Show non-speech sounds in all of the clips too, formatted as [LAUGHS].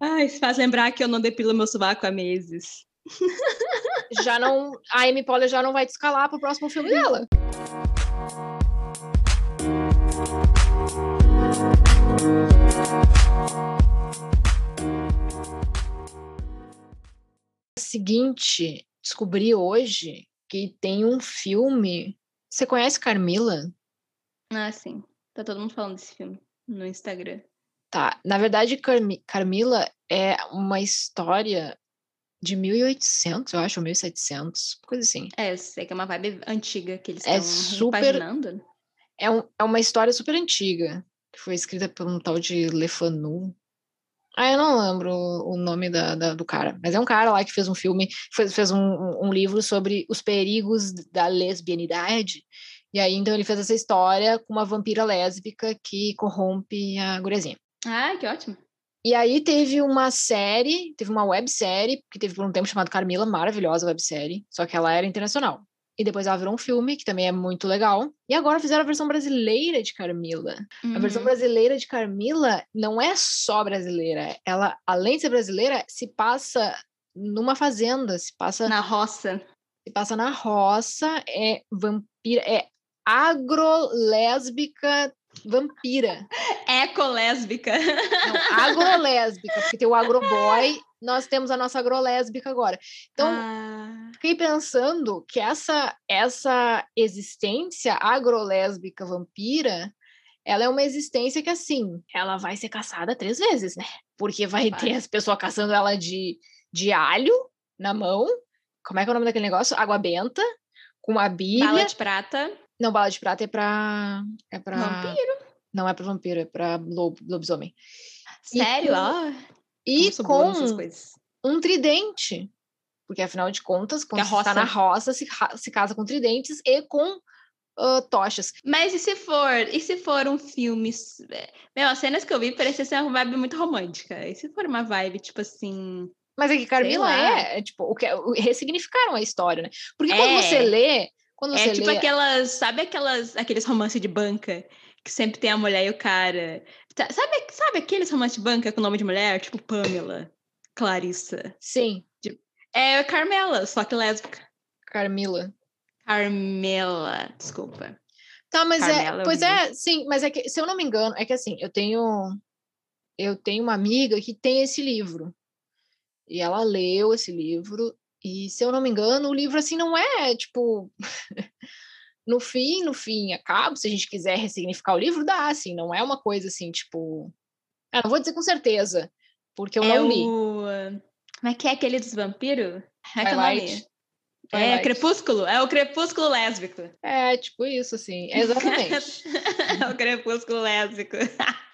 Ai, isso faz lembrar que eu não depilo meu sovaco há meses. [LAUGHS] Já não. A Amy Poehler já não vai te escalar pro próximo filme dela. Seguinte, descobri hoje que tem um filme. Você conhece Carmila? Ah, sim. Tá todo mundo falando desse filme no Instagram. Tá. Na verdade, Carmi Carmila é uma história de 1800, eu acho, ou 1700, coisa assim. É, eu sei que é uma vibe antiga que eles É estão super-. É, um- é uma história super antiga, que foi escrita por um tal de Lefanu. Ah, eu não lembro o nome da, da- do cara, mas é um cara lá que fez um filme, fez, fez um, um- livro sobre os perigos da lesbianidade. E aí, então, ele fez essa história com uma vampira lésbica que corrompe a guriazinha. Ah, que ótimo. E aí teve uma série, teve uma websérie, que teve por um tempo chamado Carmila, maravilhosa websérie, só que ela era internacional. E depois ela virou um filme, que também é muito legal. E agora fizeram a versão brasileira de Carmila. A versão Uhum. brasileira de Carmila não é só brasileira. Ela, além de ser brasileira, se passa numa fazenda, se passa Na roça. se passa na roça, é vampira, é agrolésbica vampira. Ecolésbica. Não, agrolésbica, porque tem o agroboy, nós temos a nossa agrolésbica agora. Então, Ah, fiquei pensando que essa essa existência agrolésbica vampira, ela é uma existência que assim, ela vai ser caçada três vezes, né? Porque vai Vai. ter as pessoas caçando ela de, de alho na mão. Como é que é o nome daquele negócio? Água benta, com uma bíblia. bala de prata. Não, bala de prata é pra. É pra. Vampiro. Não é pra vampiro, é pra lobo, lobisomem. E Sério? com- ó. E boa nessas com um tridente. Porque, afinal de contas, quando a você está na roça- se, se casa com tridentes e com ah, tochas. Mas e se for? E se for um filme. é, Meu, as cenas que eu vi parecia ser uma vibe muito romântica. E se for uma vibe, tipo assim. Mas é que Carmila é, é, tipo, o que, ressignificaram a história, né? Porque quando É. você lê, quando É tipo lê, aquelas. Sabe aquelas, aqueles romances de banca? Que sempre tem a mulher e o cara. Sabe, sabe aqueles romances de banca com nome de mulher? Tipo Pamela, Clarissa. sim, É Carmela, só que lésbica. Carmila. Carmela, desculpa. Tá, mas Carmela, é, pois é, sim, mas é que, se eu não me engano, é que assim, eu tenho, eu tenho uma amiga que tem esse livro, e ela leu esse livro, e se eu não me engano, o livro, assim, não é, tipo, [LAUGHS] no fim, no fim, acaba, se a gente quiser ressignificar o livro, dá, assim, não é uma coisa, assim, tipo, ah, não vou dizer com certeza, porque eu é não li. o. Como é que é aquele dos vampiros? É que é? Twilight. É Twilight. Crepúsculo, é o Crepúsculo lésbico. É, tipo isso, assim, exatamente. [LAUGHS] é o Crepúsculo lésbico. [LAUGHS]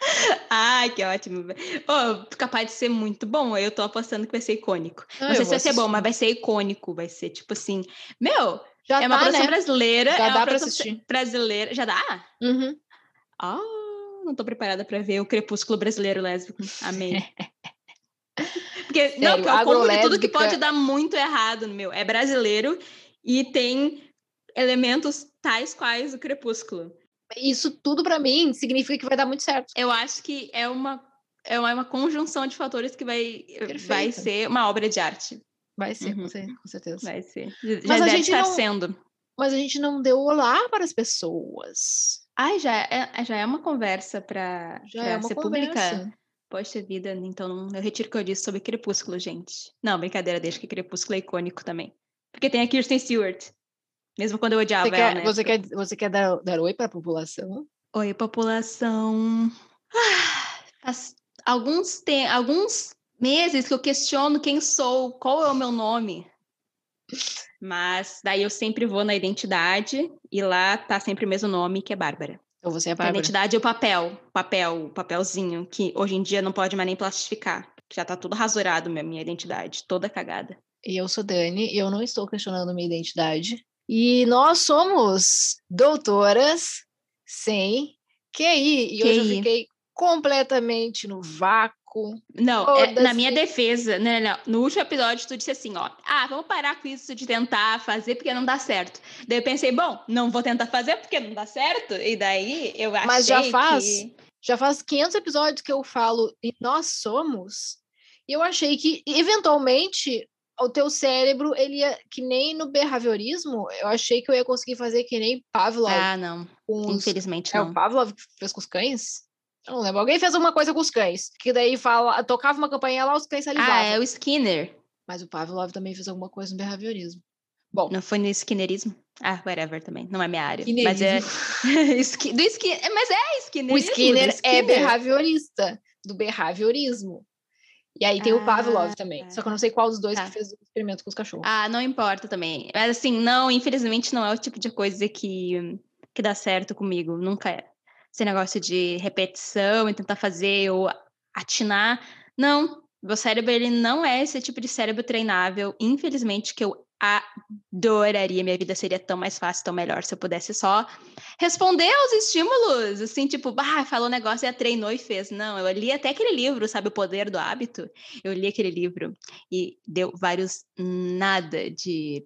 Ai, que ótimo. Oh, capaz de ser muito bom. Eu tô apostando que vai ser icônico. Ah, Não eu sei se vai ser bom, mas vai ser icônico. Vai ser tipo assim. Meu, Já é uma tá, produção né? brasileira. Já é uma dá pra assistir. brasileira. Já dá? Uhum. Ah, não tô preparada pra ver o Crepúsculo brasileiro lésbico. Amei. [LAUGHS] Porque, não, Sério, porque é o combo de tudo que pode dar muito errado no meu. É brasileiro e tem elementos tais quais o Crepúsculo. Isso tudo pra mim significa que vai dar muito certo. Eu acho que é uma, é uma, uma conjunção de fatores que vai, vai Perfeito. ser uma obra de arte. Vai ser, Uhum. com cer- com certeza. Vai ser. Já Mas a deve gente estar não- sendo. Mas a gente não deu olá para as pessoas. Ai, já é, já é uma conversa para Já é uma ser conversa. pública. Poxa vida, então eu retiro o que eu disse sobre Crepúsculo, gente. Não, brincadeira, deixa que Crepúsculo é icônico também. Porque tem a Kirsten Stewart. Mesmo quando eu odiava Você, ela, quer, né? você, quer, você quer dar, dar oi para a população? Oi, população. Ah, Faz alguns, tem, alguns meses que eu questiono quem sou, qual é o meu nome. Mas daí eu sempre vou na identidade e lá tá sempre o mesmo nome, que é Bárbara. Então você é a A Bárbara. identidade é o papel, papel, papelzinho, que hoje em dia não pode mais nem plastificar. Já tá tudo rasurado, minha, minha identidade, toda cagada. E eu sou Dani, e eu não estou questionando minha identidade. E nós somos doutoras sem QI. E hoje eu QI. fiquei completamente no vácuo. Não, é, na minha defesa, né, não, no último episódio tu disse assim, ó, ah, vamos parar com isso de tentar fazer porque não dá certo. Daí eu pensei, bom, não vou tentar fazer porque não dá certo, e daí eu achei Mas já faz que... Já faz 500 episódios que eu falo e nós somos. E eu achei que, eventualmente, o teu cérebro, ele ia, que nem no behaviorismo, eu achei que eu ia conseguir fazer que nem Pavlov. Ah, não. Os... Infelizmente não. É o Pavlov que fez com os cães? Eu não lembro. Alguém fez alguma coisa com os cães. Que daí fala, tocava uma campainha lá, os cães salivavam. Ah, é o Skinner. Mas o Pavlov também fez alguma coisa no behaviorismo. Bom. Não foi no Skinnerismo? Ah, whatever também. Não é minha área. Mas é. [LAUGHS] do Skin... Mas é Skinnerismo. O Skinner, é Skinner é behaviorista, do behaviorismo. E aí tem ah, o Pavlov também. Só que eu não sei qual dos dois tá. que fez o experimento com os cachorros. Ah, não importa também. Mas assim, não, infelizmente não é o tipo de coisa que, que dá certo comigo. Nunca é. Esse negócio de repetição e tentar fazer ou atinar. Não, meu cérebro ele não é esse tipo de cérebro treinável. Infelizmente, que eu adoraria, minha vida seria tão mais fácil, tão melhor se eu pudesse só responder aos estímulos, assim, tipo, bah, falou um negócio e treinou e fez. Não, eu li até aquele livro, sabe, O Poder do Hábito? Eu li aquele livro e deu vários nada de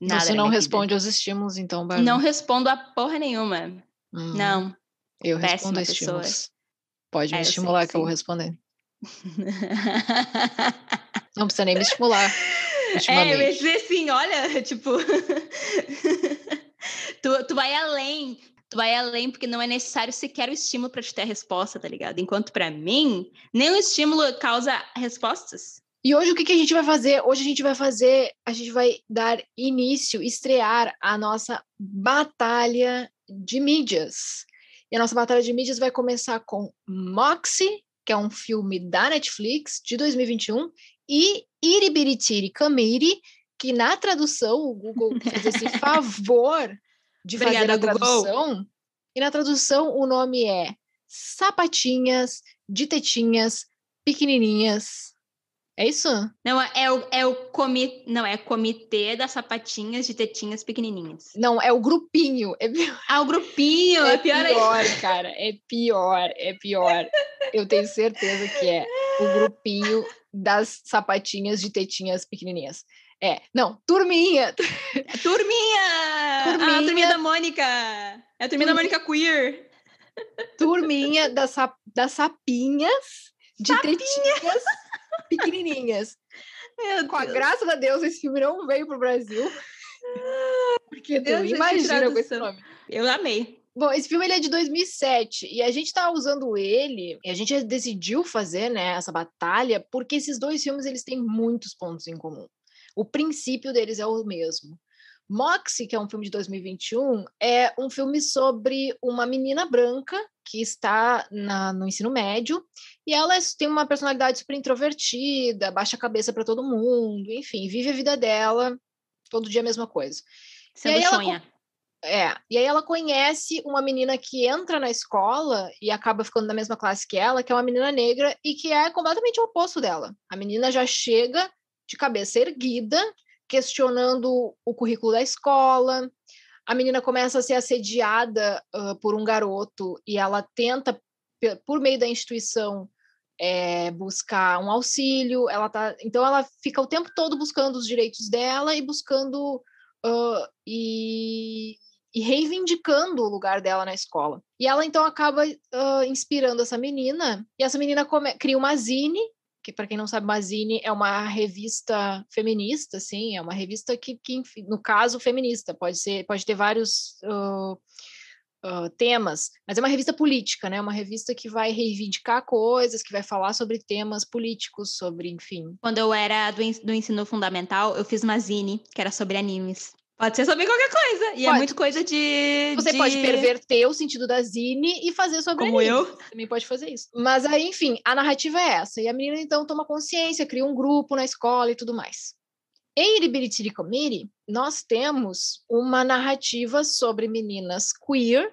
nada. Você não responde vida. aos estímulos, então? Não respondo a porra nenhuma. Hum, não. Eu respondo a estímulos. Pode me é, estimular que sim. eu vou responder. [LAUGHS] não precisa nem me estimular. É, eu ia dizer assim, olha, [LAUGHS] tipo. [LAUGHS] tu, tu vai além. Tu vai além porque não é necessário sequer o estímulo para te ter a resposta, tá ligado? Enquanto para mim, nenhum estímulo causa respostas. E hoje o que, que a gente vai fazer? Hoje a gente vai fazer, a gente vai dar início, estrear a nossa batalha de mídias. E a nossa batalha de mídias vai começar com Moxie, que é um filme da Netflix de 2021, e Iribiritiri Kamiri, que na tradução, o Google fez esse [LAUGHS] favor de Obrigada, fazer a tradução. Google. E na tradução o nome é Sapatinhas de Tetinhas Pequenininhas. É isso? Não, é o, é o comi, não, é comitê das sapatinhas de tetinhas pequenininhas. Não, é o grupinho. É. [LAUGHS] Ah, o grupinho, é, é pior, pior cara, é pior, é pior. Eu tenho certeza que é o grupinho das sapatinhas de tetinhas pequenininhas. É, não, turminha. Turminha! turminha. Ah, a turminha da Mônica. É a turminha da Mônica queer. Turminha das, das sapinhas de Sapinha. tetinhas pequenininhas. Meu com a graça de Deus, esse filme não veio pro Brasil. Porque tu imagina com esse nome. Eu amei. Bom, esse filme ele é de 2007 e a gente tá usando ele, e a gente decidiu fazer, né, essa batalha, porque esses dois filmes eles têm muitos pontos em comum. O princípio deles é o mesmo. Moxie, que é um filme de 2021, é um filme sobre uma menina branca que está na, no ensino médio e ela tem uma personalidade super introvertida, baixa a cabeça para todo mundo, enfim, vive a vida dela, todo dia a mesma coisa. Sendo e sonha. É, e aí ela conhece uma menina que entra na escola e acaba ficando na mesma classe que ela, que é uma menina negra e que é completamente o oposto dela. A menina já chega de cabeça erguida, questionando o currículo da escola. A menina começa a ser assediada uh, por um garoto e ela tenta, por meio da instituição, é, buscar um auxílio. Ela tá, então ela fica o tempo todo buscando os direitos dela e buscando uh, e e reivindicando o lugar dela na escola. E ela então acaba uh, inspirando essa menina, e essa menina come, cria uma zine, que para quem não sabe, uma zine é uma revista feminista, assim, é uma revista que, que no caso, feminista, pode ser, pode ter vários uh, uh, temas, mas é uma revista política, né? Uma revista que vai reivindicar coisas, que vai falar sobre temas políticos, sobre, enfim. Quando eu era do, do ensino fundamental, eu fiz uma zine que era sobre animes. Pode ser sobre qualquer coisa. E é pode. é muito coisa de. Você de... pode perverter o sentido da Zine e fazer sobre Como eu. Também pode fazer isso. Mas aí, enfim, a narrativa é essa. E a menina então toma consciência, cria um grupo na escola e tudo mais. Em Iribiritiri Committee, nós temos uma narrativa sobre meninas queer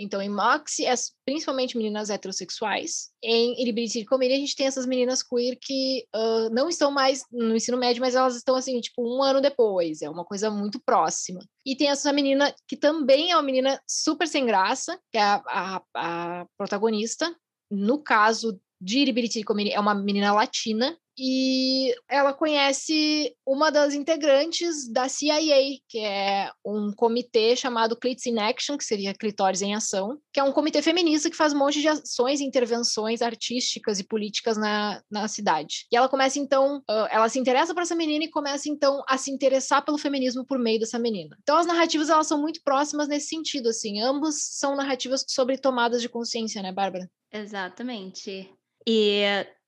então, em Moxie, é principalmente meninas heterossexuais. Em Iribiriti Comedy, a gente tem essas meninas queer que uh, não estão mais no ensino médio, mas elas estão, assim, tipo, um ano depois. É uma coisa muito próxima. E tem essa menina que também é uma menina super sem graça, que é a, a, a protagonista. No caso de Iribiriti Comedy, é uma menina latina. E ela conhece uma das integrantes da CIA, que é um comitê chamado Clits in Action, que seria Clitóris em Ação, que é um comitê feminista que faz um monte de ações e intervenções artísticas e políticas na, na cidade. E ela começa então, ela se interessa por essa menina e começa então a se interessar pelo feminismo por meio dessa menina. Então as narrativas elas são muito próximas nesse sentido, assim, ambas são narrativas sobre tomadas de consciência, né, Bárbara? Exatamente. E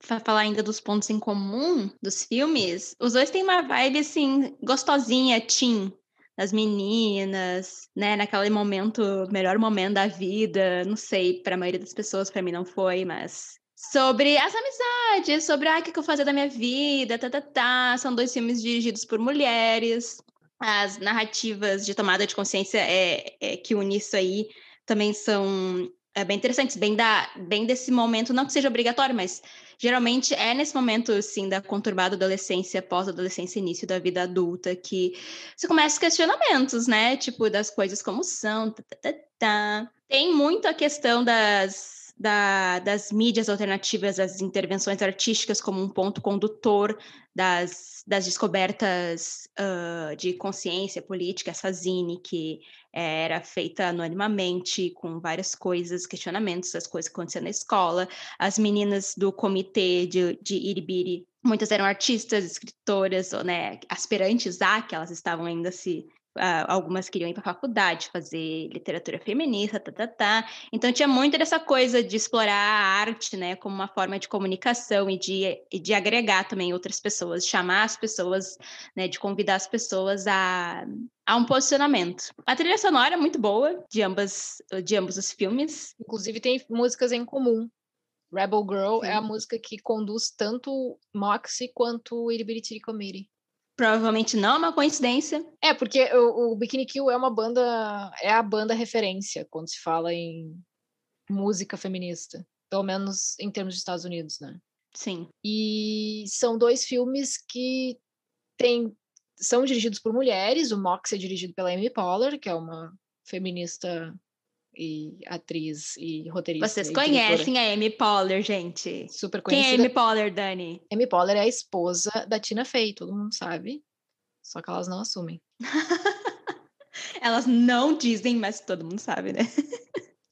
para falar ainda dos pontos em comum dos filmes, os dois têm uma vibe assim gostosinha, teen, das meninas, né, naquele momento, melhor momento da vida, não sei, para a maioria das pessoas, para mim não foi, mas sobre as amizades, sobre ah, o que, eu fazer da minha vida, tá, tá, tá. São dois filmes dirigidos por mulheres. As narrativas de tomada de consciência é, é que unem isso aí também são é bem interessantes, bem, da, bem desse momento, não que seja obrigatório, mas geralmente é nesse momento, assim, da conturbada adolescência, pós-adolescência, início da vida adulta, que você começa questionamentos, né? Tipo, das coisas como são, tá, tá, tá, tá. Tem muito a questão das da, das mídias alternativas, das intervenções artísticas como um ponto condutor das, das descobertas uh, de consciência política, essa zine que era feita anonimamente, com várias coisas, questionamentos das coisas que aconteciam na escola. As meninas do comitê de, de Iribiri, muitas eram artistas, escritoras, ou, né, aspirantes a, que elas estavam ainda se Uh, algumas queriam ir para a faculdade, fazer literatura feminista, tá, tá, tá. Então tinha muito dessa coisa de explorar a arte, né, como uma forma de comunicação e de, e de agregar também outras pessoas, chamar as pessoas, né, de convidar as pessoas a, a um posicionamento. A trilha sonora é muito boa de ambas, de ambos os filmes. Inclusive tem músicas em comum. Rebel Girl Sim. é a música que conduz tanto Moxie quanto Iribiri Committee. Provavelmente não é uma coincidência. É, porque o, o Bikini Kill é uma banda, é a banda referência quando se fala em música feminista. Pelo menos em termos de Estados Unidos, né? Sim. E são dois filmes que tem, são dirigidos por mulheres. O Mox é dirigido pela Amy Poehler, que é uma feminista e atriz e roteirista. Vocês conhecem a Amy Poehler, gente? Super conhecida. Quem é Amy Poehler, Dani? Amy Poehler é a esposa da Tina Fey, todo mundo sabe. Só que elas não assumem. [LAUGHS] elas não dizem, mas todo mundo sabe, né? [LAUGHS]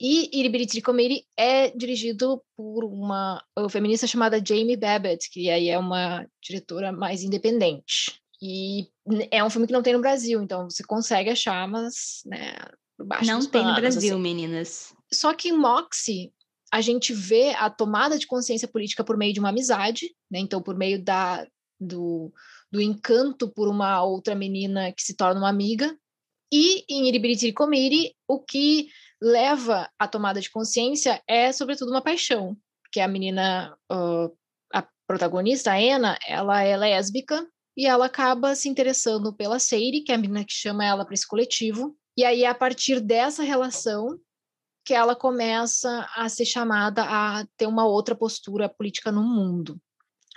E Iribiriti Committee é dirigido por uma feminista chamada Jamie Babbitt, que aí é uma diretora mais independente. E é um filme que não tem no Brasil, então você consegue achar, mas né, por baixo Não tem no Brasil, assim. meninas. Só que em Moxie, a gente vê a tomada de consciência política por meio de uma amizade, né? Então, por meio da, do, do encanto por uma outra menina que se torna uma amiga. E em Iribiriti Comiri, o que leva à tomada de consciência é, sobretudo, uma paixão. Que a menina, uh, a protagonista, a Anna, ela é lésbica e ela acaba se interessando pela Seiri, que é a menina que chama ela para esse coletivo, e aí, a partir dessa relação, que ela começa a ser chamada a ter uma outra postura política no mundo.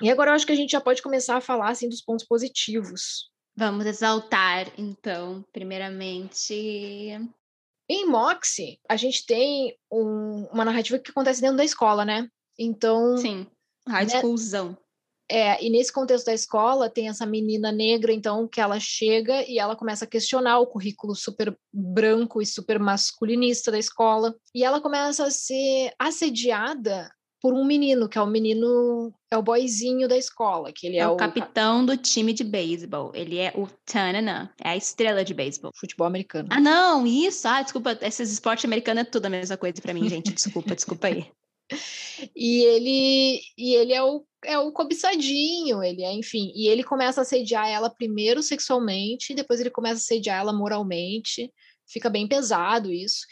E agora eu acho que a gente já pode começar a falar assim dos pontos positivos. Vamos exaltar, então, primeiramente. Em Moxie, a gente tem um, uma narrativa que acontece dentro da escola, né? Então. Sim, high né, schoolzão. É, e nesse contexto da escola, tem essa menina negra, então, que ela chega e ela começa a questionar o currículo super branco e super masculinista da escola. E ela começa a ser assediada por um menino, que é o menino, é o boyzinho da escola, que ele é, é o, capitão do time de beisebol. Ele é o Tanana, é a estrela de beisebol. Futebol americano. Ah, não, isso. Ah, desculpa, esses esportes americanos é tudo a mesma coisa para mim, gente. Desculpa, desculpa aí. [LAUGHS] E ele, e ele é o é o cobiçadinho, ele é, enfim, e ele começa a assediar ela primeiro sexualmente, depois ele começa a assediar ela moralmente, fica bem pesado isso.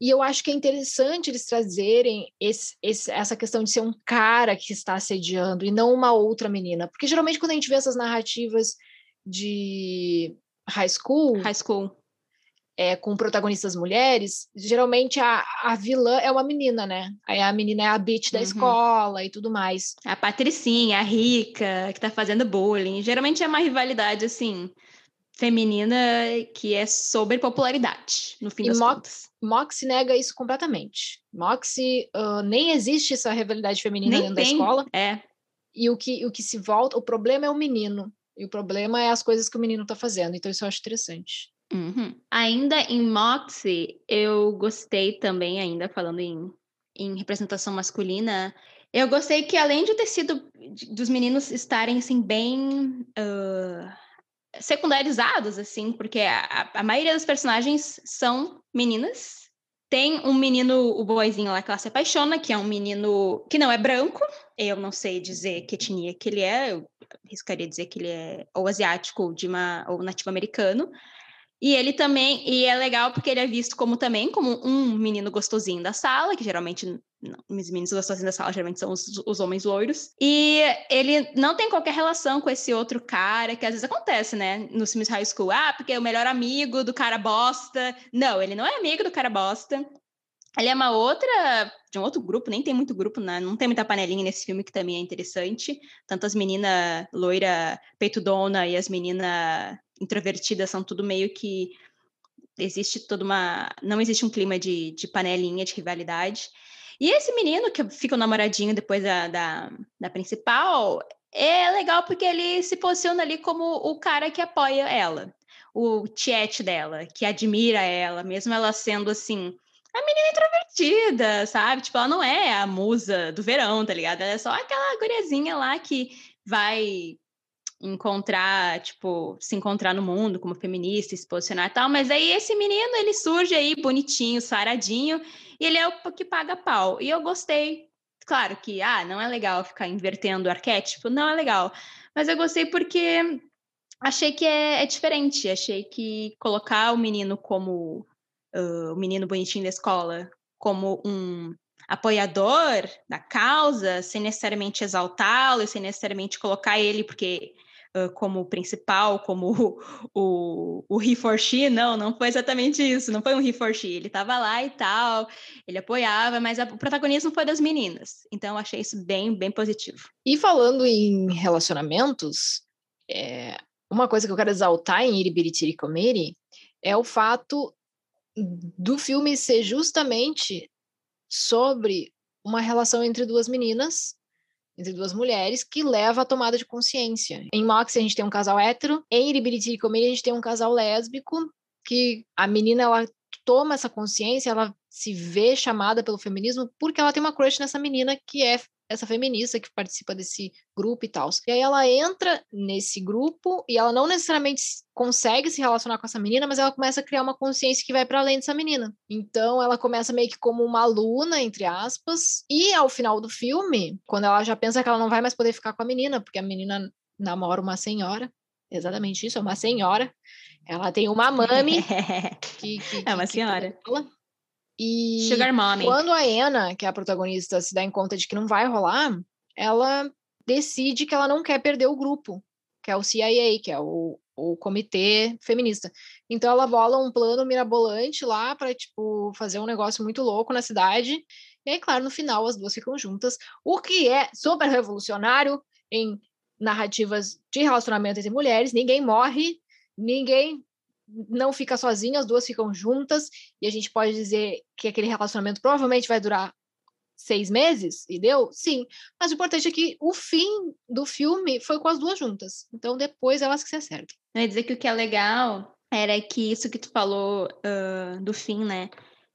E eu acho que é interessante eles trazerem esse, esse, essa questão de ser um cara que está assediando e não uma outra menina. Porque geralmente quando a gente vê essas narrativas de high school. High school é, com protagonistas mulheres, geralmente a, a vilã é uma menina, né? Aí a menina é a bitch da uhum. escola e tudo mais. A patricinha, a rica, que tá fazendo bullying. Geralmente é uma rivalidade, assim, feminina que é sobre popularidade, no fim e das Mox, contas. Nega isso completamente. Moxie, uh, nem existe essa rivalidade feminina nem dentro tem, da escola. É. e o que, o que se volta, o problema é o menino, e o problema é as coisas que o menino está fazendo. Então, isso eu acho interessante. Uhum. Ainda em Moxie, eu gostei também, ainda falando em, em representação masculina, eu gostei que além de ter sido dos meninos estarem assim bem uh, secundarizados, assim, porque a, a maioria dos personagens são meninas. Tem um menino, o boizinho lá que ela se apaixona, que é um menino que não é branco. Eu não sei dizer que etnia que ele é, eu arriscaria dizer que ele é ou asiático ou, de uma, ou nativo americano. E ele também, e é legal porque ele é visto como também como um menino gostosinho da sala, que geralmente não, os meninos gostosinhos da sala geralmente são os, os, homens loiros. E ele não tem qualquer relação com esse outro cara, que às vezes acontece, né? Nos filmes high school. Ah, porque é o melhor amigo do cara bosta. Não, ele não é amigo do cara bosta. Ele é uma outra, de um outro grupo, nem tem muito grupo, né? não tem muita panelinha nesse filme que também é interessante. Tanto as meninas loira peitudona e as meninas introvertidas são tudo meio que existe toda uma. Não existe um clima de, de panelinha, de rivalidade. E esse menino que fica o namoradinho depois da, da, da principal é legal porque ele se posiciona ali como o cara que apoia ela, o tiete dela, que admira ela, mesmo ela sendo assim. A menina introvertida, sabe? Tipo, ela não é a musa do verão, tá ligado? Ela é só aquela guriazinha lá que vai encontrar, tipo, se encontrar no mundo como feminista, se posicionar e tal, mas aí esse menino, ele surge aí bonitinho, saradinho, e ele é o que paga pau. E eu gostei, claro que, ah, não é legal ficar invertendo o arquétipo, não é legal, mas eu gostei porque achei que é, é diferente, achei que colocar o menino como, uh, o menino bonitinho da escola, como um apoiador da causa, sem necessariamente exaltá-lo, sem necessariamente colocar ele, porque como principal, como [LAUGHS] o, o, o he for she, não, não foi exatamente isso, não foi um he for she, ele estava lá e tal, ele apoiava, mas a, o protagonismo foi das meninas, então eu achei isso bem, bem positivo. E falando em relacionamentos, é, uma coisa que eu quero exaltar em Iribiritiri Komeri é o fato do filme ser justamente sobre uma relação entre duas meninas entre duas mulheres que leva à tomada de consciência. Em Mox a gente tem um casal hétero, em Iribiriti e Comédia a gente tem um casal lésbico, que a menina ela toma essa consciência, ela se vê chamada pelo feminismo porque ela tem uma crush nessa menina que é essa feminista que participa desse grupo e tal. E aí ela entra nesse grupo e ela não necessariamente consegue se relacionar com essa menina, mas ela começa a criar uma consciência que vai para além dessa menina. Então ela começa meio que como uma aluna, entre aspas, e ao final do filme, quando ela já pensa que ela não vai mais poder ficar com a menina, porque a menina namora uma senhora, exatamente isso, é uma senhora. Ela tem uma mami [LAUGHS] que, que, é uma que, senhora. Que e Sugar Mommy. quando a Anna, que é a protagonista, se dá em conta de que não vai rolar, ela decide que ela não quer perder o grupo, que é o CIA, que é o, o comitê feminista. Então ela bola um plano mirabolante lá para tipo fazer um negócio muito louco na cidade. E aí, claro, no final as duas ficam juntas, o que é super revolucionário em narrativas de relacionamento entre mulheres. Ninguém morre, ninguém não fica sozinha, as duas ficam juntas, e a gente pode dizer que aquele relacionamento provavelmente vai durar seis meses, e deu? Sim. Mas o importante é que o fim do filme foi com as duas juntas. Então depois elas que se acertam. Eu ia dizer que o que é legal era que isso que tu falou uh, do fim, né?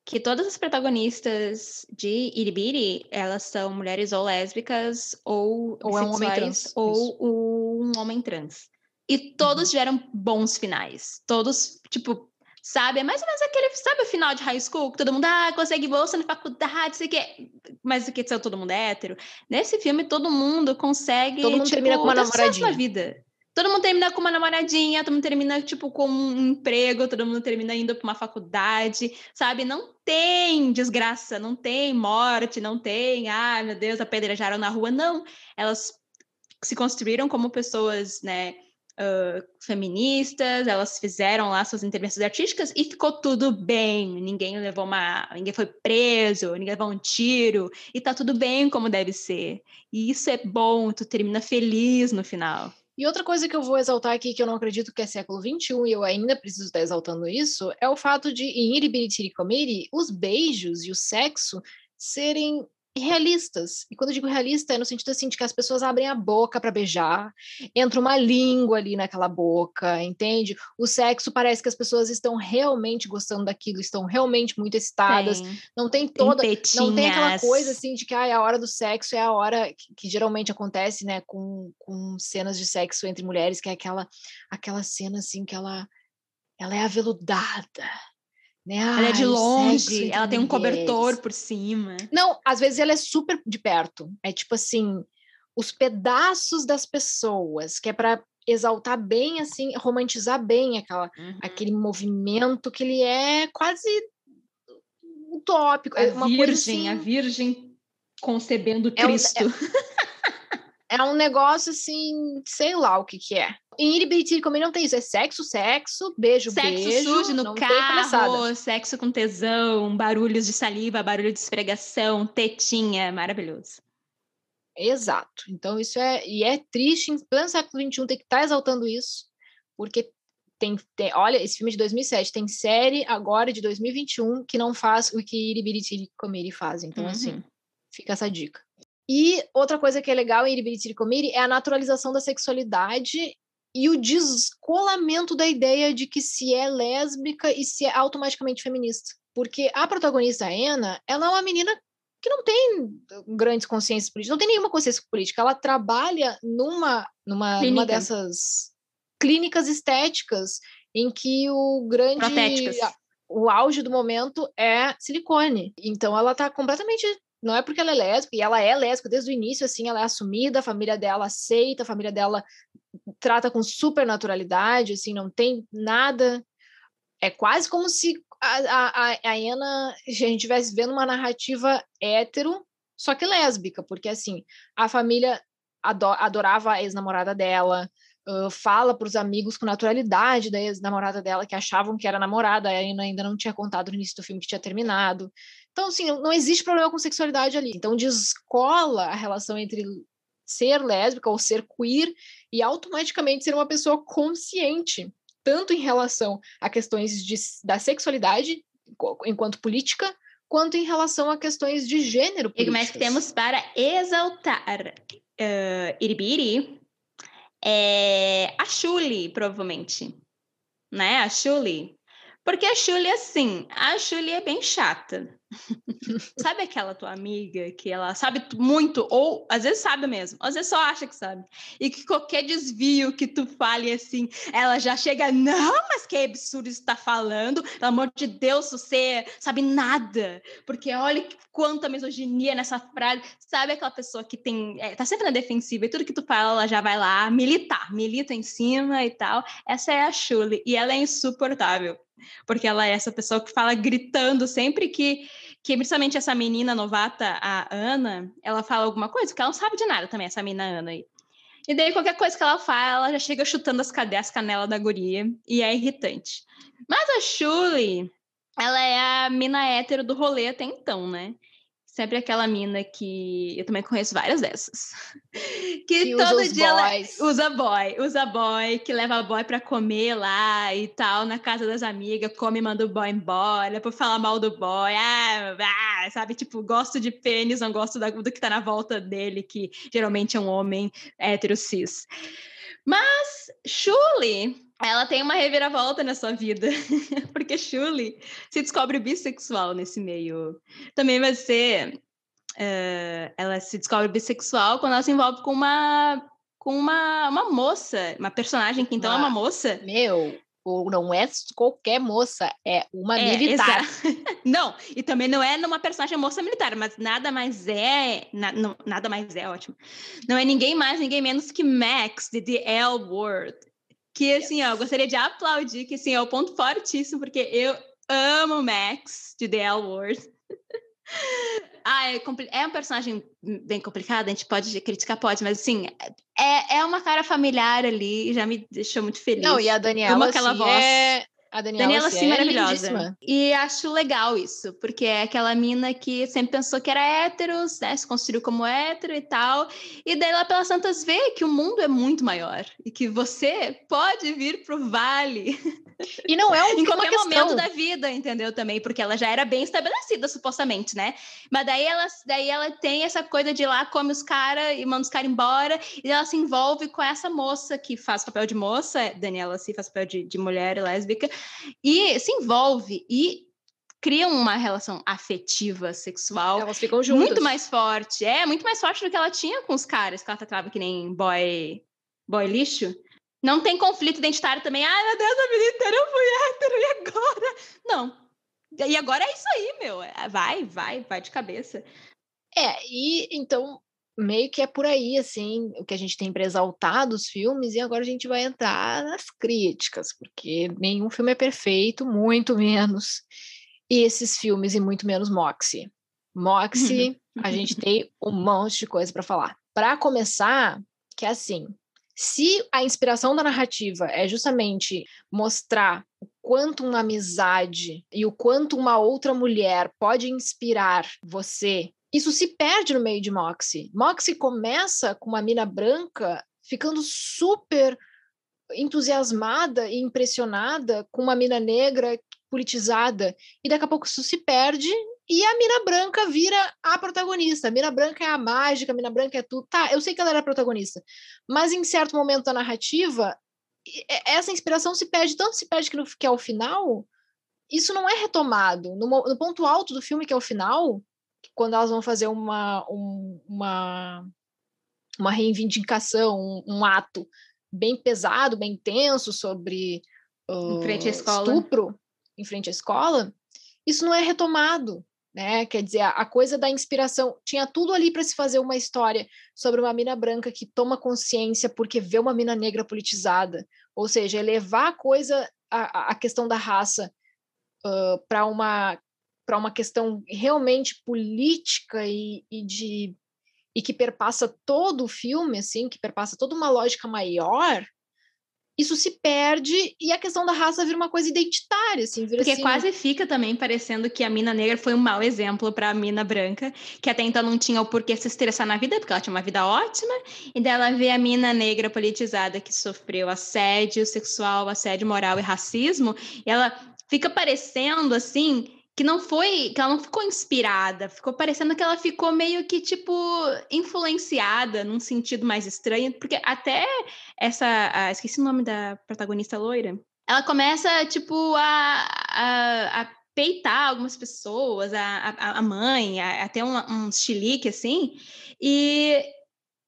Que todas as protagonistas de Iribiri, elas são mulheres ou lésbicas, ou, ou é um homem trans. Ou um homem trans. E todos uhum. tiveram bons finais. Todos, tipo, sabe? É mais ou menos aquele, sabe o final de high school? Que todo mundo, ah, consegue bolsa na faculdade, sei que. Mas o que são todo mundo é hétero? Nesse filme, todo mundo consegue. Todo mundo tipo, termina com uma namoradinha. Na vida. Todo mundo termina com uma namoradinha, todo mundo termina, tipo, com um emprego, todo mundo termina indo para uma faculdade, sabe? Não tem desgraça, não tem morte, não tem, ah, meu Deus, apedrejaram na rua. Não. Elas se construíram como pessoas, né? Uh, feministas, elas fizeram lá suas intervenções artísticas e ficou tudo bem. Ninguém levou uma. ninguém foi preso, ninguém levou um tiro, e tá tudo bem como deve ser. E isso é bom, tu termina feliz no final. E outra coisa que eu vou exaltar aqui, que eu não acredito que é século XXI, e eu ainda preciso estar exaltando isso, é o fato de, em Iribiri Komiri, os beijos e o sexo serem realistas. E quando eu digo realista, é no sentido assim de que as pessoas abrem a boca para beijar, entra uma língua ali naquela boca, entende? O sexo parece que as pessoas estão realmente gostando daquilo, estão realmente muito excitadas. Não tem toda, tem não tem aquela coisa assim de que ah, a hora do sexo é a hora que, que, geralmente acontece, né, com, com cenas de sexo entre mulheres, que é aquela aquela cena assim que ela ela é aveludada né? ela é de longe, ela tem um cobertor por cima. Não, às vezes ela é super de perto. É tipo assim, os pedaços das pessoas, que é para exaltar bem, assim, romantizar bem aquela, uhum. aquele movimento que ele é quase utópico. A é uma virgem, assim... a virgem concebendo Cristo. É um, [LAUGHS] é, é um negócio assim, sei lá o que que é. Em Iribiriti também não tem isso, é sexo, sexo, beijo, sexo beijo. Sexo sujo no carro, sexo com tesão, barulhos de saliva, barulho de esfregação, tetinha, maravilhoso. Exato. Então isso é, e é triste em pleno século XXI ter que estar tá exaltando isso, porque tem, tem, olha, esse filme é de 2007, tem série agora de 2021 que não faz o que Iribiriti Comiri faz. Então, assim, uhum. assim, fica essa dica. E outra coisa que é legal em Iribiriti Comiri é a naturalização da sexualidade e o descolamento da ideia de que se é lésbica e se é automaticamente feminista. Porque a protagonista, a Anna, ela é uma menina que não tem grandes consciências políticas, não tem nenhuma consciência política. Ela trabalha numa, numa, numa dessas clínicas estéticas em que o grande. O auge do momento é silicone. Então ela está completamente não é porque ela é lésbica, e ela é lésbica desde o início, assim, ela é assumida, a família dela aceita, a família dela trata com super naturalidade, assim, não tem nada. É quase como se a, a, Ana, a gente estivesse vendo uma narrativa hétero, só que lésbica, porque, assim, a família adorava a ex-namorada dela, uh, fala para os amigos com naturalidade da ex-namorada dela, que achavam que era namorada, a Ana ainda não tinha contado no início do filme que tinha terminado. Então, assim, não existe problema com sexualidade ali. Então, descola a relação entre ser lésbica ou ser queer e automaticamente ser uma pessoa consciente, tanto em relação a questões de, da sexualidade enquanto política, quanto em relação a questões de gênero. E como é que temos para exaltar uh, Iribiri? É a Shuli, provavelmente. Né? A Shuli. Porque a Shuli, assim, a Shuli é bem chata. [LAUGHS] sabe aquela tua amiga que ela sabe muito, ou às vezes sabe mesmo, às vezes só acha que sabe, e que qualquer desvio que tu fale assim, ela já chega, não, mas que absurdo isso tá falando, pelo amor de Deus, você sabe nada, porque olha quanta misoginia nessa frase, sabe aquela pessoa que tem, é, tá sempre na defensiva e tudo que tu fala, ela já vai lá militar, milita em cima e tal, essa é a Shuli, e ela é insuportável porque ela é essa pessoa que fala gritando sempre que que principalmente essa menina novata, a Ana, ela fala alguma coisa, porque ela não sabe de nada também, essa menina Ana aí. E daí, qualquer coisa que ela fala, ela já chega chutando as cadeias, canelas da guria, e é irritante. Mas a Shuli, ela é a mina hétero do rolê até então, né? Sempre aquela mina que eu também conheço várias dessas. [LAUGHS] Que, que todo dia ela usa boy, usa boy, que leva boy para comer lá e tal, na casa das amigas, come e manda o boy embora, por falar mal do boy, ah, ah, sabe? Tipo, gosto de pênis, não gosto da, do que tá na volta dele, que geralmente é um homem hétero cis. Mas Shuli, ela tem uma reviravolta na sua vida, [LAUGHS] porque Shuli se descobre bissexual nesse meio. Também vai ser. Uh, ela se descobre bissexual quando ela se envolve com uma com uma, uma moça, uma personagem que então ah, é uma moça. Meu, ou não é qualquer moça, é uma é, militar. [LAUGHS] não, e também não é numa personagem moça militar, mas nada mais é, na, não, nada mais é ótimo. Não é ninguém mais, ninguém menos que Max de The L Word. Que assim, ó, eu gostaria de aplaudir, que assim, é o ponto fortíssimo, porque eu amo Max de The L Word. [LAUGHS] ah, é, é, um personagem bem complicado, a gente pode criticar, pode, mas assim, é, é uma cara familiar ali, já me deixou muito feliz. Não, e a Daniela, assim, voz. É, A Daniela, Daniela sim, é maravilhosa. lindíssima. E acho legal isso, porque é aquela mina que sempre pensou que era hétero, né? Se construiu como hétero e tal. E daí lá pelas tantas vê que o mundo é muito maior e que você pode vir pro vale [LAUGHS] E não é um, em uma qualquer questão. momento da vida, entendeu? Também, porque ela já era bem estabelecida, supostamente, né? Mas daí ela, daí ela tem essa coisa de ir lá, come os caras e manda os caras embora, e ela se envolve com essa moça que faz papel de moça, Daniela se faz papel de, de mulher lésbica, e se envolve e cria uma relação afetiva, sexual. Elas ficam juntas. Muito mais forte. É, muito mais forte do que ela tinha com os caras, que ela tratava que nem boy, boy lixo. Não tem conflito identitário também. Ai, meu Deus, a vida inteira eu fui hétero, e agora? Não. E agora é isso aí, meu. É, Vai, vai, vai de cabeça. É, e então meio que é por aí, assim, o que a gente tem para exaltar dos filmes, e agora a gente vai entrar nas críticas, porque nenhum filme é perfeito, muito menos esses filmes e muito menos Moxie. Moxie, a gente tem um monte de coisa para falar. Para começar, que é assim, se a inspiração da narrativa é justamente mostrar o quanto uma amizade e o quanto uma outra mulher pode inspirar você, isso se perde no meio de Moxie. Moxie começa com uma mina branca ficando super entusiasmada e impressionada com uma mina negra politizada e daqui a pouco isso se perde e a mina branca vira a protagonista. A mina branca é a mágica, a mina branca é tudo. Tá, eu sei que ela era a protagonista, mas em certo momento da narrativa, essa inspiração se perde, tanto se perde que, no, que ao final, isso não é retomado. No, no, ponto alto do filme, que é o final, quando elas vão fazer uma, um, uma, uma reivindicação, um, um, ato bem pesado, bem tenso sobre uh, em frente à escola. estupro em frente à escola, isso não é retomado né? Quer dizer, a, a coisa da inspiração tinha tudo ali para se fazer uma história sobre uma mina branca que toma consciência porque vê uma mina negra politizada, ou seja, elevar a coisa, a, a questão da raça uh, para uma para uma questão realmente política e, e de e que perpassa todo o filme, assim, que perpassa toda uma lógica maior, isso se perde e a questão da raça vira uma coisa identitária, assim, vira Porque assim... quase fica também parecendo que a mina negra foi um mau exemplo para a mina branca, que até então não tinha o porquê se estressar na vida, porque ela tinha uma vida ótima, e dela vê a mina negra politizada que sofreu assédio sexual, assédio moral e racismo, e ela fica parecendo assim que não foi, que ela não ficou inspirada, ficou parecendo que ela ficou meio que tipo influenciada num sentido mais estranho, porque até essa, a, esqueci o nome da protagonista loira, ela começa tipo a, a, a peitar algumas pessoas, a, a, a mãe, a, a ter um, um chilique assim, e,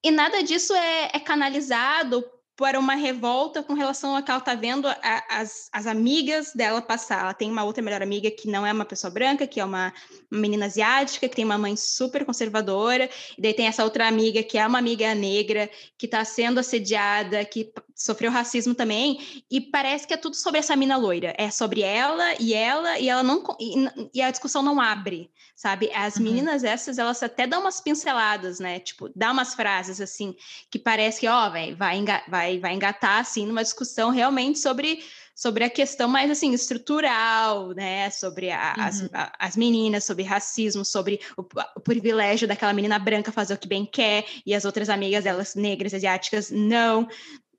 e nada disso é, é canalizado para uma revolta com relação a que ela está vendo a, as, as amigas dela passar. Ela tem uma outra melhor amiga que não é uma pessoa branca, que é uma, uma menina asiática, que tem uma mãe super conservadora, e daí tem essa outra amiga que é uma amiga negra, que está sendo assediada, que sofreu racismo também, e parece que é tudo sobre essa mina loira. É sobre ela e ela, e ela não e, e a discussão não abre, sabe? As uhum. meninas essas, elas até dão umas pinceladas, né? Tipo, dá umas frases assim, que parece que, ó, vai, vai, vai, vai engatar assim numa discussão realmente sobre sobre a questão mais assim estrutural, né, sobre a, uhum. as, a, as meninas, sobre racismo, sobre o, o, privilégio daquela menina branca fazer o que bem quer e as outras amigas delas negras asiáticas não.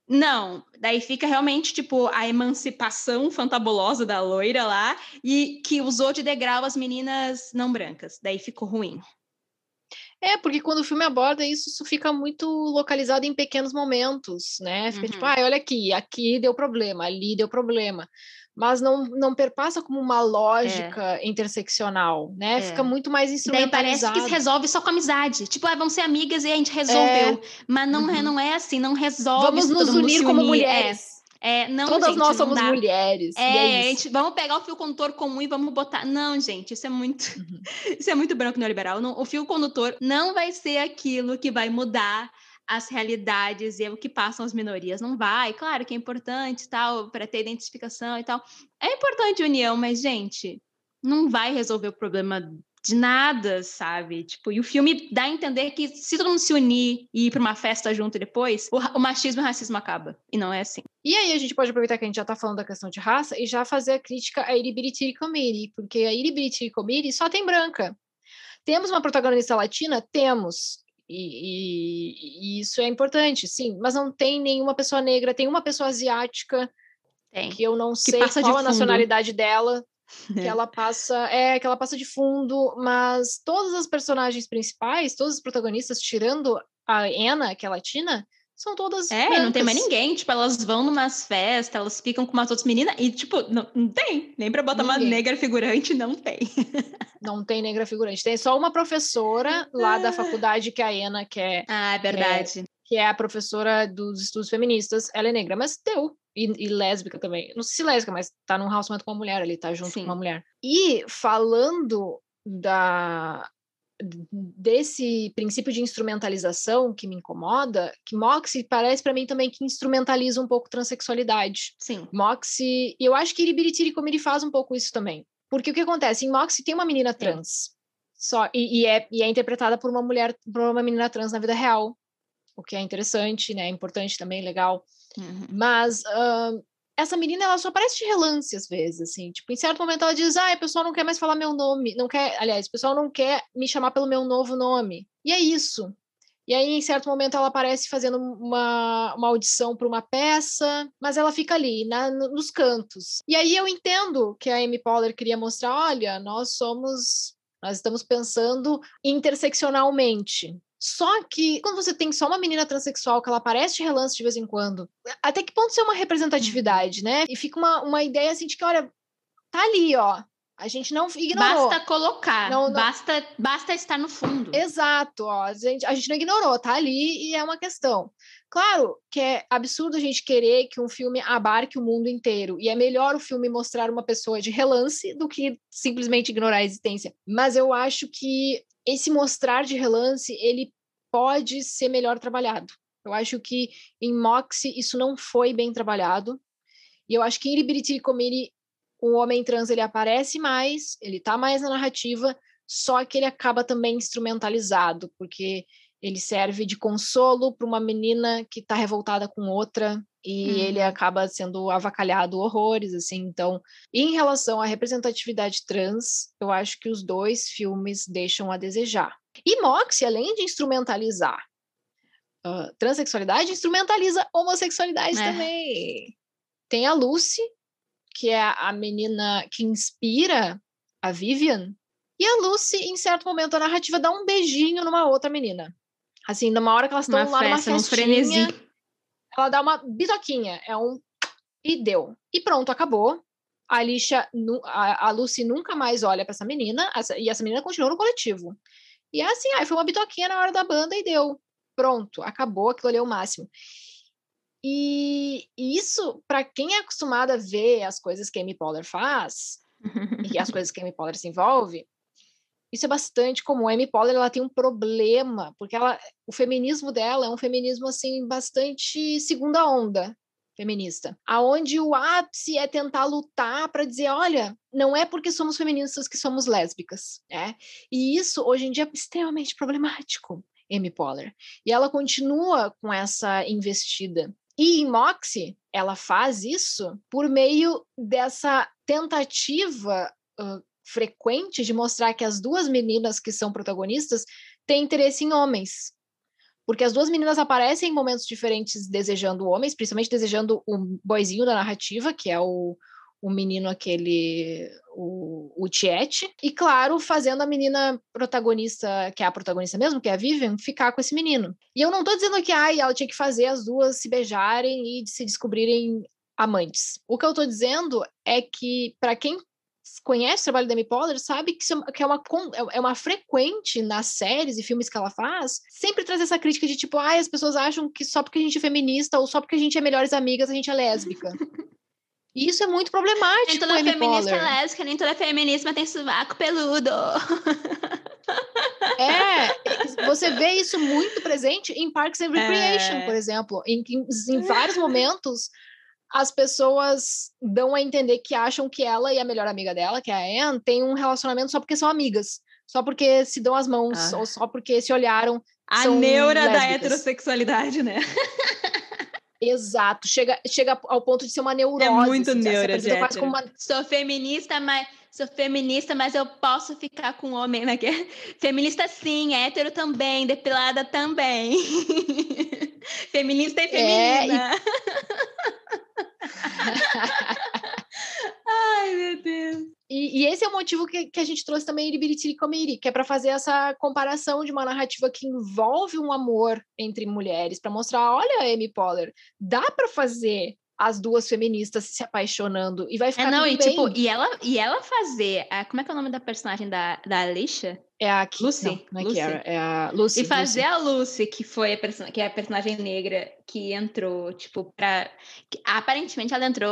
Não, daí fica realmente tipo a emancipação fantabulosa da loira lá e que usou de degrau as meninas não brancas. Daí ficou ruim. É, porque quando o filme aborda isso, isso fica muito localizado em pequenos momentos, né? Fica tipo, uhum. tipo, ah, olha aqui, aqui deu problema, ali deu problema. Mas não, não perpassa como uma lógica é. interseccional, né? É. Fica muito mais instrumentalizado. Daí parece que se resolve só com amizade. Tipo, ah, vamos ser amigas e a gente resolveu. É. Mas não, uhum. não é assim, não resolve. Vamos nos unir como unir. mulheres. É, não, Todas gente, nós somos dá. mulheres. É, é gente, vamos pegar o fio condutor comum e vamos botar. Não, gente, isso é muito. Uhum. [LAUGHS] isso é muito branco neoliberal. Não, o fio condutor não vai ser aquilo que vai mudar as realidades e o que passam as minorias. Não vai, claro que é importante tal, para ter identificação e tal. É importante união, mas, gente, não vai resolver o problema de nada, sabe? Tipo, e o filme dá a entender que se todo mundo se unir e ir pra uma festa junto depois, o, o machismo e o racismo acaba. E não é assim. E aí a gente pode aproveitar que a gente já tá falando da questão de raça e já fazer a crítica à Iribiriti Committee, porque a Iribiriti Committee só tem branca. Temos uma protagonista latina? Temos. E, e, e, isso é importante, sim, mas não tem nenhuma pessoa negra, tem uma pessoa asiática tem. que eu não que sei qual a nacionalidade dela, que é. ela passa, é, que ela passa de fundo, mas todas as personagens principais, todos os protagonistas, tirando a Anna, que é latina, são todas. É, brancas. não tem mais ninguém. Tipo, elas vão numas festas, elas ficam com umas outras meninas e, tipo, não, não tem. Nem pra botar ninguém. uma negra figurante, não tem. [LAUGHS] não tem negra figurante. Tem só uma professora lá da faculdade que a Ana quer. Ah, é verdade. que é a professora dos estudos feministas. Ela é negra, mas deu. E, e, lésbica também. Não sei se lésbica, mas tá num relacionamento com uma mulher ali, tá junto Sim. com uma mulher. E falando da desse princípio de instrumentalização que me incomoda, que Moxie parece para mim também que instrumentaliza um pouco transexualidade. Sim. Moxie, e eu acho que Iribiritiri como ele faz um pouco isso também. Porque o que acontece? Em Moxie tem uma menina trans. Só, e, e, é, e é interpretada por uma mulher, por uma menina trans na vida real. O que é interessante, né? Importante também, legal. Uhum. Mas uh, essa menina, ela só aparece de relance às vezes, assim. Tipo, em certo momento ela diz, ah, o pessoal não quer mais falar meu nome. Não quer, aliás, o pessoal não quer me chamar pelo meu novo nome. E é isso. E aí, em certo momento, ela aparece fazendo uma, uma audição para uma peça, mas ela fica ali, na, nos cantos. E aí eu entendo que a Amy Poehler queria mostrar: olha, nós somos. Nós estamos pensando interseccionalmente. Só que quando você tem só uma menina transexual que ela aparece de relance de vez em quando, até que ponto isso é uma representatividade, né? E fica uma, uma ideia assim de que, olha, tá ali, ó. A gente não ignorou. Basta colocar, não, não... Basta, basta estar no fundo. Exato, ó. A gente, a gente não ignorou, tá ali e é uma questão. Claro que é absurdo a gente querer que um filme abarque o mundo inteiro, e é melhor o filme mostrar uma pessoa de relance do que simplesmente ignorar a existência. Mas eu acho que esse mostrar de relance, ele pode ser melhor trabalhado. Eu acho que em Moxie isso não foi bem trabalhado. E eu acho que em Iribiriti Comini o homem trans ele aparece mais, ele tá mais na narrativa, só que ele acaba também instrumentalizado, porque ele serve de consolo para uma menina que está revoltada com outra e hum. ele acaba sendo avacalhado horrores assim. Então, em relação à representatividade trans, eu acho que os dois filmes deixam a desejar. E Moxie, além de instrumentalizar uh, transexualidade, instrumentaliza homossexualidade é. também. Tem a Lucy, que é a menina que inspira a Vivian, e a Lucy, em certo momento da narrativa, dá um beijinho numa outra menina. Assim, numa hora que elas estão lá festa, numa festinha, ela dá uma bitoquinha, é um e deu. E pronto, acabou. A Alicia, a Lucy nunca mais olha para essa menina, e essa menina continua no coletivo. E é assim, aí foi uma bitoquinha na hora da banda e deu. Pronto, acabou, aquilo ali é o máximo. E, e isso, para quem é acostumado a ver as coisas que a Amy Poehler faz, e as coisas que a Amy Poehler se envolve, isso é bastante comum. A Amy Poehler ela tem um problema, porque ela, o feminismo dela é um feminismo assim bastante segunda onda feminista, aonde o ápice é tentar lutar para dizer, olha, não é porque somos feministas que somos lésbicas, né? E isso hoje em dia é extremamente problemático, Amy Poehler. E ela continua com essa investida. E em Moxie, ela faz isso por meio dessa tentativa uh, frequente de mostrar que as duas meninas que são protagonistas têm interesse em homens. Porque as duas meninas aparecem em momentos diferentes desejando homens, principalmente desejando o boizinho da narrativa, que é o, o menino aquele, o, o Tiete, e claro, fazendo a menina protagonista, que é a protagonista mesmo, que é a Vivian, ficar com esse menino. E eu não tô dizendo que ai, ela tinha que fazer as duas se beijarem e se descobrirem amantes. O que eu tô dizendo é que, para quem conhece o trabalho da Amy Poehler sabe que, é que é, uma, é, é uma frequente nas séries e filmes que ela faz, sempre traz essa crítica de tipo, ai, as pessoas acham que só porque a gente é feminista ou só porque a gente é melhores amigas a gente é lésbica. E isso é muito problemático. Nem toda feminista é lésbica, nem toda feminista tem sovaco peludo. É, você vê isso muito presente em Parks and Recreation, é... por exemplo, em que em vários momentos as pessoas dão a entender que acham que ela e a melhor amiga dela, que é a Anne, têm um relacionamento só porque são amigas. só porque se dão as mãos, ah. ou só porque se olharam. A neura lésbicas. da heterossexualidade, né? Exato, chega, chega ao ponto de ser uma neurose. É muito assim, neura, se quase como uma... Sou feminista, mas sou feminista, mas eu posso ficar com homem, né? [LAUGHS] Feminista sim, hétero também, depilada também. [LAUGHS] feminista e feminina. É, e... Ai, meu Deus. E, e, esse é o motivo que, que a gente trouxe também Iribiriti Comiri, que é para fazer essa comparação de uma narrativa que envolve um amor entre mulheres, para mostrar, olha, Amy Poehler, dá para fazer as duas feministas se apaixonando e vai é, ficar é, não, e, bem. Tipo, e ela e ela fazer, a, como é que é o nome da personagem da, da Alicia? É a Lucy, não, não é Lucy. Kiara, é a Lucy. E fazer Lucy. a Lucy, que foi a que é a personagem negra que entrou, tipo, para aparentemente ela entrou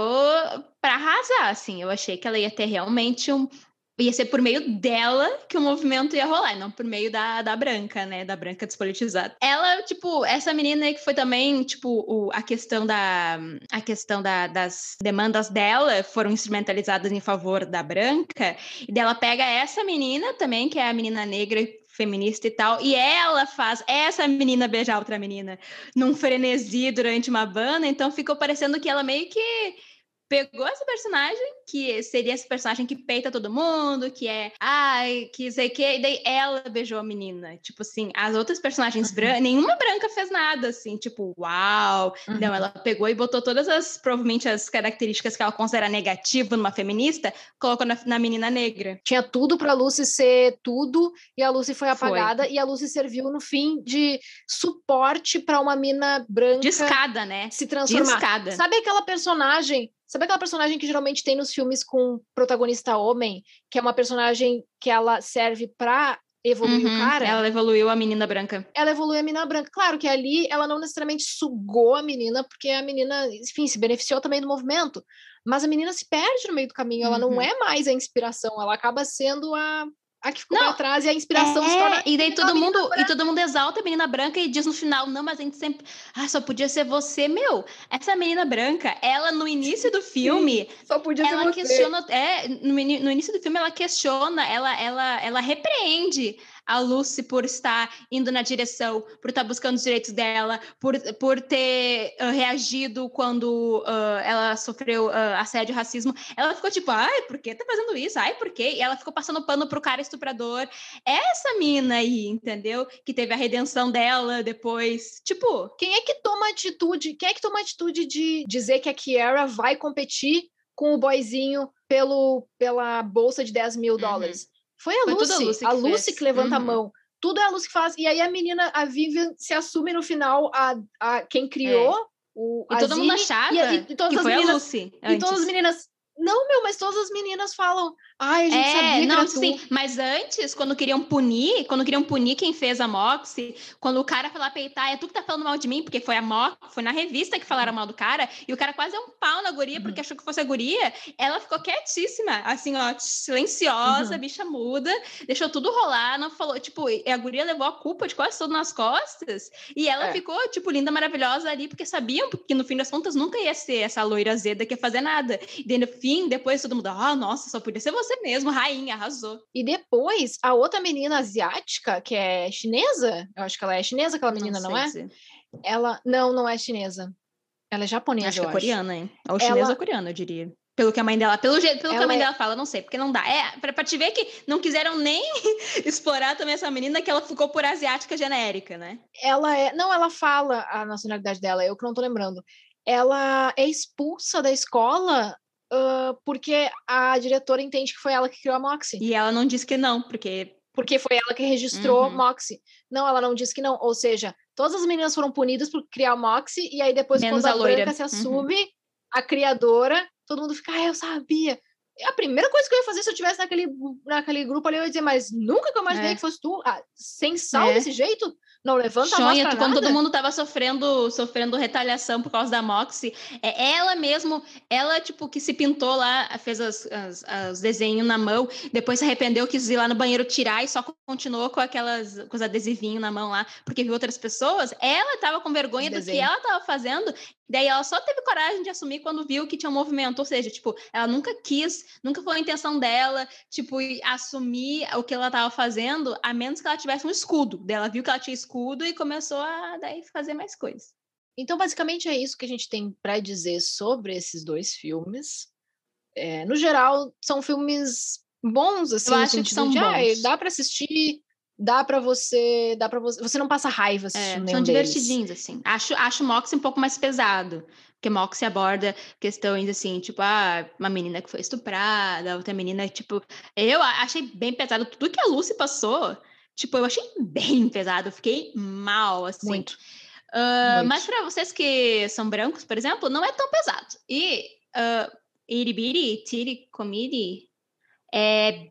para arrasar, assim. Eu achei que ela ia ter realmente um ia ser por meio dela que o movimento ia rolar, não por meio da, da branca, né? Da branca despolitizada. Ela, tipo, essa menina que foi também, tipo, o, a questão da a questão da, das demandas dela foram instrumentalizadas em favor da branca, e dela pega essa menina também, que é a menina negra feminista e tal, e ela faz essa menina beijar outra menina num frenesi durante uma banda, então ficou parecendo que ela meio que pegou essa personagem, que seria esse personagem que peita todo mundo, que é, ai, que sei que, e daí ela beijou a menina. Tipo assim, as outras personagens uhum. brancas, nenhuma branca fez nada, assim, tipo, uau. Uhum. Não, ela pegou e botou todas as, provavelmente, as características que ela considera negativa numa feminista, colocou na, na menina negra. Tinha tudo pra Lucy ser tudo, e a Lucy foi apagada, foi. e a Lucy serviu, no fim, de suporte para uma mina branca. De escada, né? Se transformar. De escada. Sabe aquela personagem Sabe aquela personagem que geralmente tem nos filmes com protagonista homem, que é uma personagem que ela serve pra evoluir uhum, o cara? Ela evoluiu a menina branca. Ela evoluiu a menina branca. Claro que ali ela não necessariamente sugou a menina, porque a menina, enfim, se beneficiou também do movimento. Mas a menina se perde no meio do caminho, ela uhum. não é mais a inspiração, ela acaba sendo a, a que ficou não, pra trás e a inspiração é, se torna. E daí todo mundo, e todo mundo exalta a menina branca e diz no final, não, mas a gente sempre. Ah, só podia ser você, meu. Essa menina branca, ela no início do filme. Só podia ela ser você. questiona. É, no, no início do filme, ela questiona, ela, ela, ela repreende a Lucy por estar indo na direção, por estar buscando os direitos dela, por, por ter uh, reagido quando uh, ela sofreu uh, assédio e racismo. Ela ficou tipo, ai, por que tá fazendo isso? Ai, por quê? E ela ficou passando pano pro cara estuprador. Essa mina aí, entendeu? Que teve a redenção dela depois. Tipo. Quem é que toma atitude? Quem é que toma atitude de dizer que a Kiara vai competir com o boyzinho pelo, pela bolsa de 10 mil uhum. Foi a Foi Lucy. A Lucy, a que, Lucy que, levanta uhum. a mão. Tudo é a Lucy que faz. E aí a menina, a Vivian, se assume no final a, a quem criou é. o. E todo Zine, mundo achava e, e, e todas que as foi meninas, a Lucy. E todas as meninas. Não, meu, mas todas as meninas falam. Ai, a gente é, sabia não, sim, mas antes, quando queriam punir, quando queriam punir quem fez a Moxie, quando o cara foi lá peitar, é tu que tá falando mal de mim, porque foi a Mox, foi na revista que falaram mal do cara, e o cara quase deu um pau na guria, porque uhum. achou que fosse a guria, ela ficou quietíssima, assim, ó, silenciosa, uhum. bicha muda, deixou tudo rolar, não falou, tipo, a guria levou a culpa de quase tudo nas costas, e ela é. ficou, tipo, linda, maravilhosa ali, porque sabiam que no fim das contas nunca ia ser essa loira azeda que ia fazer nada. E no fim, depois todo mundo, ah, nossa, só podia ser você você mesmo, rainha, arrasou. E depois, a outra menina asiática, que é chinesa, eu acho que ela é chinesa, aquela menina, não, não é? Ela, não, não é chinesa. Ela é japonesa, acho que é coreana, hein? Ou chinesa ela... ou coreana, eu diria. Pelo que a mãe dela, pelo jeito, pelo que a mãe é... dela fala, não sei, porque não dá. É, pra, pra te ver que não quiseram nem [LAUGHS] explorar também essa menina, que ela ficou por asiática genérica, né? Ela é. Não, ela fala a nacionalidade dela, eu que não tô lembrando. Ela é expulsa da escola uh, porque a diretora entende que foi ela que criou a Moxie. E ela não disse que não, porque. Porque foi ela que registrou uhum. Moxie. Não, ela não disse que não. Ou seja, todas as meninas foram punidas por criar Moxie, e aí depois, Menos quando a, a Branca se uhum. assume, uhum. a criadora, todo mundo fica, ah, eu sabia. A primeira coisa que eu ia fazer se eu estivesse naquele, naquele grupo ali, eu ia dizer, mas nunca que eu imaginei é. que fosse tu, ah, sem sal é. desse jeito? Não levanta Sonha, a quando nada. todo mundo tava sofrendo, sofrendo retaliação por causa da Moxie, é ela mesmo, ela, tipo, que se pintou lá, fez as, as, os desenhos na mão, depois se arrependeu, quis ir lá no banheiro tirar e só continuou com aquelas, com os adesivinhos na mão lá, porque viu outras pessoas, ela tava com vergonha do que ela tava fazendo, Daí ela só teve coragem de assumir quando viu que tinha um movimento, ou seja, tipo, ela nunca quis, nunca foi a intenção dela, tipo, assumir o que ela estava fazendo, a menos que ela tivesse um escudo. Daí ela viu que ela tinha escudo e começou a daí fazer mais coisas. Então, basicamente é isso que a gente tem para dizer sobre esses dois filmes. É, no geral, são filmes bons, assim, Eu acho que são de, bons. Ah, dá para assistir, dá para você, dá para você, você não passa raiva assistindo É, são nenhum deles. divertidinhos, assim. Acho, acho o Moxie um pouco mais pesado. Porque Moxie aborda questões assim, tipo, ah, uma menina que foi estuprada, outra menina, tipo. Eu achei bem pesado. Tudo que a Lucy passou, tipo, eu achei bem pesado. Fiquei mal, assim. Muito. Ah, muito. mas para vocês que são brancos, por exemplo, não é tão pesado. E uh, Iribiri, Tiri Comidi é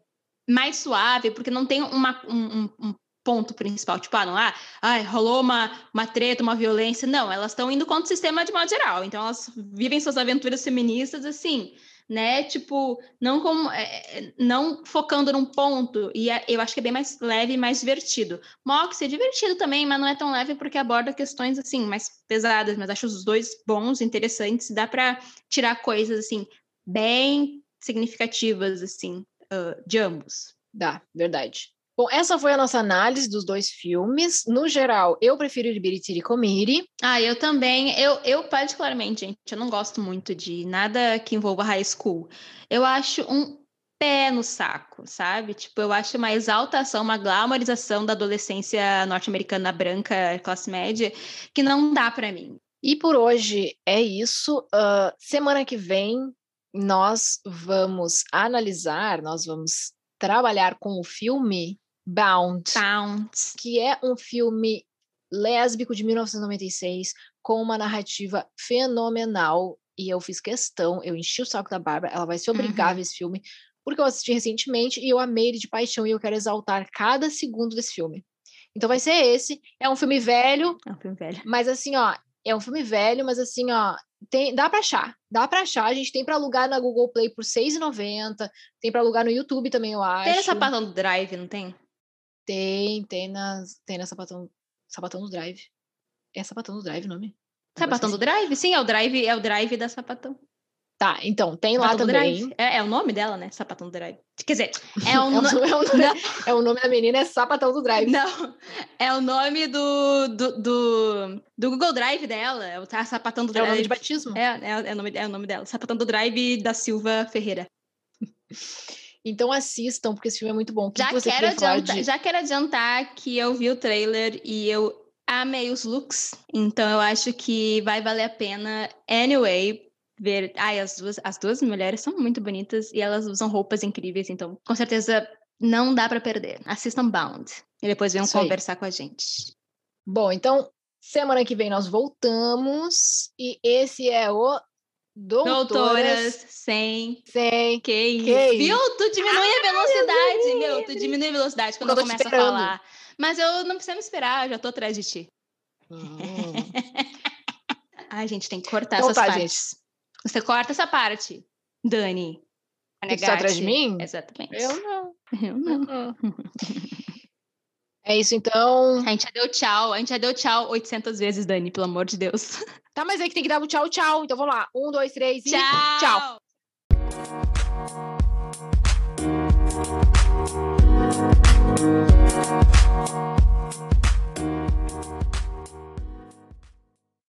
mais suave, porque não tem uma, um, um- ponto principal. Tipo, ah, não, ah, rolou uma, uma treta, uma violência. Não, elas estão indo contra o sistema de modo geral. Então, elas vivem suas aventuras feministas assim, né? Tipo, não é, é, não focando num ponto. E é- eu acho que é bem mais leve e mais divertido. Moxie é divertido também, mas não é tão leve porque aborda questões assim mais pesadas, mas acho os dois bons, interessantes, dá para tirar coisas assim bem significativas assim ah, de ambos. Dá, verdade. Bom, essa foi a nossa análise dos dois filmes. No geral, eu prefiro Ibiritiri Comiri. Ah, eu também, eu, eu particularmente, gente, eu não gosto muito de nada que envolva high school. Eu acho um pé no saco, sabe? Tipo, eu acho uma exaltação, uma glamorização da adolescência norte-americana branca, classe média, que não dá para mim. E por hoje é isso. Ah, semana que vem nós vamos analisar, nós vamos trabalhar com o filme Bound, Bounce. que é um filme lésbico de 1996 com uma narrativa fenomenal. E eu fiz questão, eu enchi o saco da Bárbara, ela vai se obrigar a Uhum. ver esse filme, porque eu assisti recentemente e eu amei ele de paixão e eu quero exaltar cada segundo desse filme. Então vai ser esse. É um filme velho, É um filme velho. mas assim, ó, é um filme velho, mas assim, ó, tem, dá pra achar. Dá pra achar. A gente tem pra alugar na Google Play por R$ 6,90. Tem pra alugar no YouTube também, eu acho. Tem essa sapatão do Drive, não tem? Tem, tem nas, tem na Sapatão, Sapatão do Drive. É Sapatão do Drive o nome? Sapatão do Drive? Sim, é o Drive, é o Drive da Sapatão. Tá, então, tem lá Sapatão também. Drive. É, é o nome dela, né? Sapatão do Drive. Quer dizer, [LAUGHS] é É o, no- nome- é o nome, é o nome da menina, é Sapatão do Drive. Não, é o nome do, do, do, do Google Drive dela. É o tá, Sapatão do É o Drive. nome de batismo. É, é, é o nome, é o nome dela. Sapatão do Drive da Silva Ferreira. Então assistam, porque esse filme é muito bom. Que Já que quero, adiantar, de... já quero adiantar que eu vi o trailer e eu amei os looks. Então eu acho que vai valer a pena, anyway, ver. Ai, as duas, as duas mulheres são muito bonitas e elas usam roupas incríveis. Então, com certeza, não dá para perder. Assistam Bound. E depois venham Isso aí. conversar com a gente. Bom, então, semana que vem nós voltamos. E esse é o Doutoras, Doutoras sem sem. QI. Viu? Tu diminui a velocidade, meu. Tu diminui a velocidade quando Eu começo a falar. Mas eu não precisa me esperar, eu já tô atrás de ti. Hum. [LAUGHS] Ai, gente, tem que cortar Então essas tá, partes. Você corta essa parte, Dani. Que estar atrás de mim? Eu Exatamente. não. Eu não. [LAUGHS] É isso, então. A gente já deu tchau. A gente já deu tchau 800 vezes, Dani, pelo amor de Deus. Tá, mas é que tem que dar um tchau, tchau. Então vamos lá. Um, dois, três e. Tchau! tchau.